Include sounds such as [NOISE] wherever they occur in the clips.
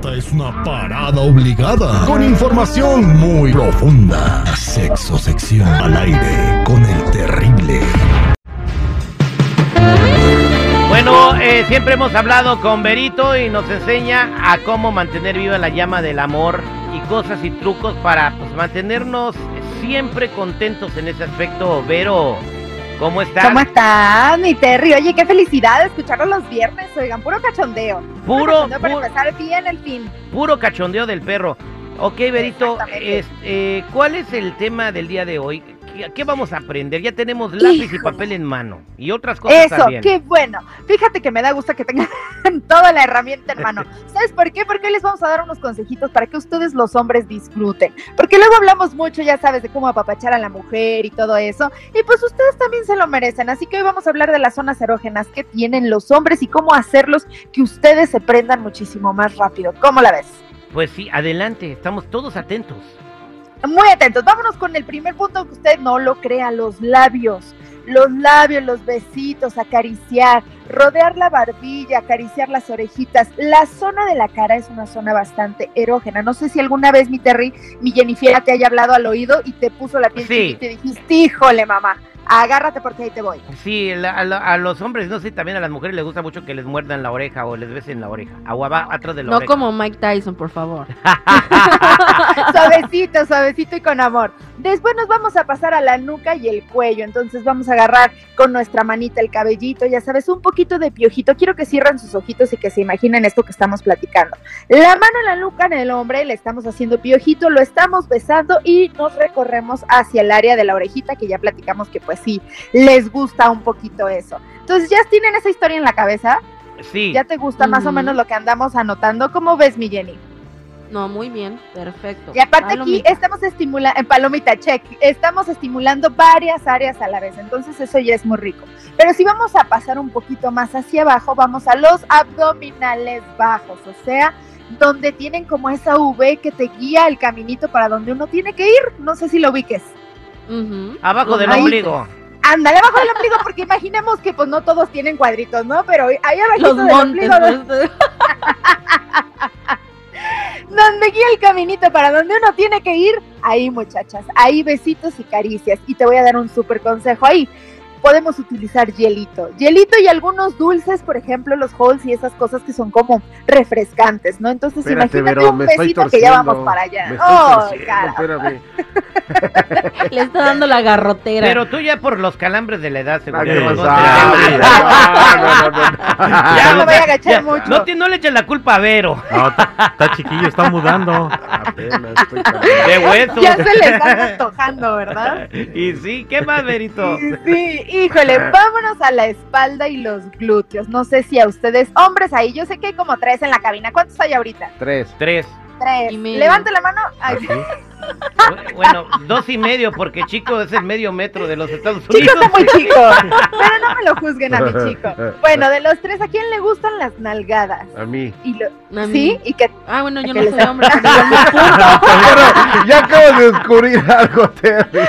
Esta es una parada obligada con información muy profunda. Sexo sección al aire con el terrible. Bueno, eh, siempre hemos hablado con Berito y nos enseña a cómo mantener viva la llama del amor y cosas y trucos para pues, mantenernos siempre contentos en ese aspecto. Vero, ¿cómo estás? ¿Cómo estás, mi Terry? Oye, qué felicidad escucharlo los viernes, oigan, puro cachondeo. Puro, cachondeo para puro- empezar bien el fin. Puro cachondeo del perro. Ok, Berito, Exactamente. es- eh, ¿cuál es el tema del día de hoy? ¿Qué, qué vamos a aprender? Ya tenemos lápiz y papel en mano y otras cosas Eso, también. qué bueno. Fíjate que me da gusto que tengan [LAUGHS] toda la herramienta en mano. [LAUGHS] ¿Sabes por qué? Porque hoy les vamos a dar unos consejitos para que ustedes los hombres disfruten. Porque luego hablamos mucho, ya sabes, de cómo apapachar a la mujer y todo eso. Y pues ustedes también se lo merecen. Así que hoy vamos a hablar de las zonas erógenas que tienen los hombres y cómo hacerlos que ustedes se prendan muchísimo más rápido. ¿Cómo la ves? Pues sí, adelante, estamos todos atentos. Muy atentos. Vámonos con el primer punto que usted no lo crea, los labios. Los labios, los besitos, acariciar, rodear la barbilla, acariciar las orejitas. La zona de la cara es una zona bastante erógena. No sé si alguna vez mi Terry, mi Jennifer te haya hablado al oído y te puso la piel Sí. y dijiste, híjole mamá, agárrate porque ahí te voy. Sí, la- a, la- a los hombres, no sé, también a las mujeres les gusta mucho que les muerdan la oreja o les besen la oreja. Agua va atrás de la No oreja. como Mike Tyson, por favor. [LAUGHS] suavecito, suavecito y con amor. Después nos vamos a pasar a la nuca y el cuello. Entonces vamos a agarrar con nuestra manita el cabellito, ya sabes, un poquito de piojito. Quiero que cierren sus ojitos y que se imaginen esto que estamos platicando. La mano en la nuca en el hombre, le estamos haciendo piojito, lo estamos besando y nos recorremos hacia el área de la orejita, que ya platicamos que pues sí, les gusta un poquito eso. Entonces ya tienen esa historia en la cabeza, Sí, ya te gusta más o Ujú. menos lo que andamos anotando. ¿Cómo ves, mi Jenny? No, muy bien, perfecto. Y aparte aquí estamos estimulando, en palomita check, estamos estimulando varias áreas a la vez, entonces eso ya es muy rico. Pero si vamos a pasar un poquito más hacia abajo, vamos a los abdominales bajos, o sea, donde tienen como esa V que te guía el caminito para donde uno tiene que ir, no sé si lo ubiques. Abajo del Ahí- ombligo. Ándale abajo del ombligo, porque imaginemos que pues no todos tienen cuadritos, ¿no? Pero ahí abajo Los del ombligo, pues, [LAUGHS] donde guía el caminito para donde uno tiene que ir, ahí muchachas, ahí besitos y caricias. Y te voy a dar un súper consejo ahí. Podemos utilizar hielito, hielito y algunos dulces, por ejemplo, los halls y esas cosas que son como refrescantes, ¿no? Entonces Espérate, imagínate Vero, un besito que ya vamos para allá. Me estoy ¡Oh. [LAUGHS] Le está dando la garrotera. Pero tú ya por los calambres de la edad, seguro. ¿qué no? No, no, no, no. Ya me voy a agachar ya, mucho. No, te- no le eches la culpa a Vero. No, está, está chiquillo, está mudando. Apenas estoy [LAUGHS] De huesos. Ya se les van antojando, ¿verdad? [LAUGHS] Y sí, ¿qué más, Verito? Sí, híjole, vámonos a la espalda y los glúteos. No sé si a ustedes, hombres ahí, yo sé que hay como tres en la cabina. ¿Cuántos hay ahorita? Tres. Tres. Tres. Levante la mano. [LAUGHS] Bueno, dos y medio, porque chico es el medio metro de los Estados Chico Unidos. está muy chico, pero no me lo juzguen a mi [LAUGHS] chico. Bueno, de los tres, ¿a quién le gustan las nalgadas? A mí. Y lo, A mí. ¿Sí? ¿Y que Ah, bueno, yo no soy hombre. [LAUGHS] ya acabo de descubrir algo, Terry.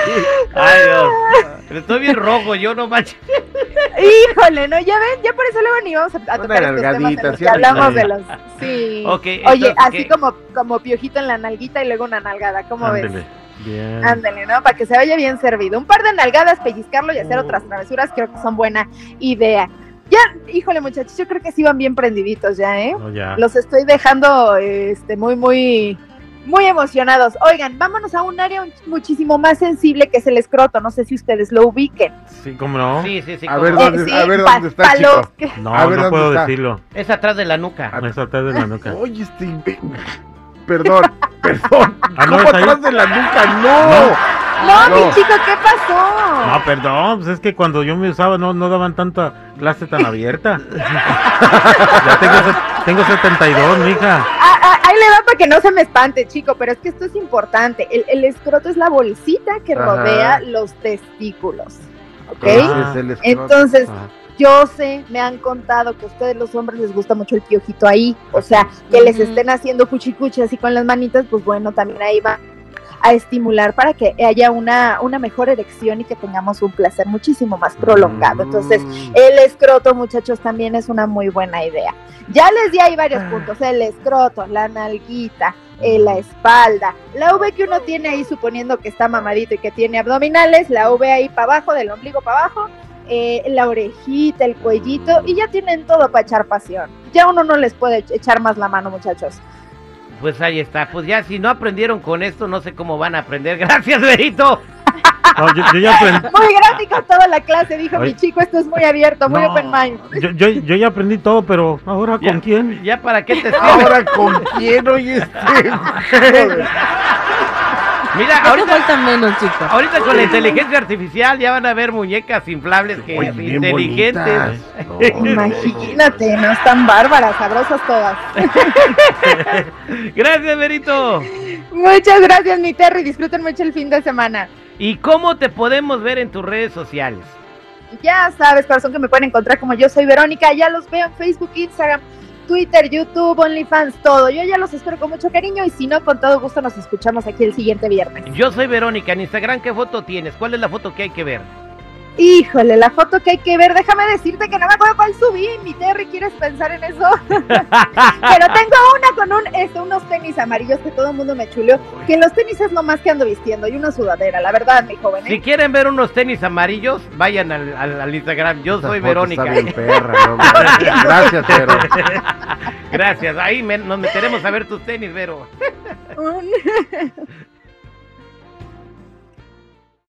Ay, Dios. Estoy bien rojo, yo no manches. [LAUGHS] Híjole, no, ya ven, ya por eso luego ni vamos a, tocar estos temas en nalgadita, los ¿sí? que hablamos Sí. de los... Sí. Ok, Oye, entonces, así ¿qué? como, como piojito en la nalguita y luego una nalgada, ¿cómo ves? Ándele. Bien. Ándale, ¿no? Para que se vaya bien servido. Un par de nalgadas, pellizcarlo y hacer Oh. otras travesuras, creo que son buena idea. Ya, híjole, muchachos, yo creo que sí van bien prendiditos ya, ¿eh? No, ya. Los estoy dejando, este, muy, muy, muy emocionados. Oigan, vámonos a un área muchísimo más sensible que es el escroto. No sé si ustedes lo ubiquen. Sí, ¿cómo no? Sí, sí, sí. A ver, no. ¿dónde- sí, a ver dónde está, pa' chico? los que- No, A ver, no ¿dónde puedo está? decirlo. Es atrás de la nuca. No es atrás de la nuca. [LAUGHS] Oye, este [LAUGHS] Perdón, perdón. [LAUGHS] Ah, ¿no ¿Cómo atrás de la nuca? ¡No! No, No. mi chico, ¿qué pasó? No, perdón, pues es que cuando yo me usaba no, no daban tanta clase tan abierta. ya tengo, tengo 72, mija. Va para que no se me espante, chico, pero es que esto es importante. El, el escroto es la bolsita que Ajá. rodea los testículos. ¿Ok? Ah. Entonces, yo sé, me han contado que a ustedes los hombres les gusta mucho el piojito ahí. O sea, que les estén haciendo cuchicuchi así con las manitas, pues bueno, también ahí va a estimular para que haya una, una mejor erección y que tengamos un placer muchísimo más prolongado. Entonces, Mm. el escroto, muchachos, también es una muy buena idea. Ya les di ahí varios puntos, el escroto, la nalguita, eh, la espalda, la V que uno tiene ahí suponiendo que está mamadito y que tiene abdominales, la V ahí para abajo, del ombligo para abajo, eh, la orejita, el cuellito, y ya tienen todo para echar pasión. Ya uno no les puede echar más la mano, muchachos. Pues ahí está. Pues ya si no aprendieron con esto, no sé cómo van a aprender. [LAUGHS] Gracias, Berito. No, yo, yo ya aprendí. Muy gráfico toda la clase, dijo mi chico, esto es muy abierto, muy No, open mind. Yo, yo, yo ya aprendí todo, pero ahora Ya. con quién? ¿Ya para qué te [LAUGHS] sirve? Ahora con quién oye este? [LAUGHS] Mira, Ahorita ahorita, falta menos, chicos. ahorita con la inteligencia artificial ya van a ver muñecas inflables que Oye, bien inteligentes. No, [LAUGHS] Imagínate, no están bárbaras, sabrosas todas. [LAUGHS] Gracias, Berito. Muchas gracias, mi Terry. Disfruten mucho el fin de semana. ¿Y cómo te podemos ver en tus redes sociales? Ya sabes, corazón, que me pueden encontrar como yo soy Verónica. Ya los veo en Facebook, Instagram, Twitter, YouTube, OnlyFans, todo. Yo ya los espero con mucho cariño y si no, con todo gusto nos escuchamos aquí el siguiente viernes. Yo soy Verónica. En Instagram, ¿qué foto tienes? ¿Cuál es la foto que hay que ver? Híjole, la foto que hay que ver, déjame decirte que no me acuerdo cuál subí, mi Terry, ¿quieres pensar en eso? [LAUGHS] Pero tengo una con un, este, unos tenis amarillos que todo el mundo me chuleó, que los tenis es lo más que ando vistiendo y una sudadera, la verdad, mi joven. ¿eh? Si quieren ver unos tenis amarillos, vayan al, al- al Instagram. Yo esa soy Verónica. Está bien [LAUGHS] perra, no, [LAUGHS] Gracias, pero. Gracias. Ahí me- nos meteremos a ver tus tenis, Vero. Un-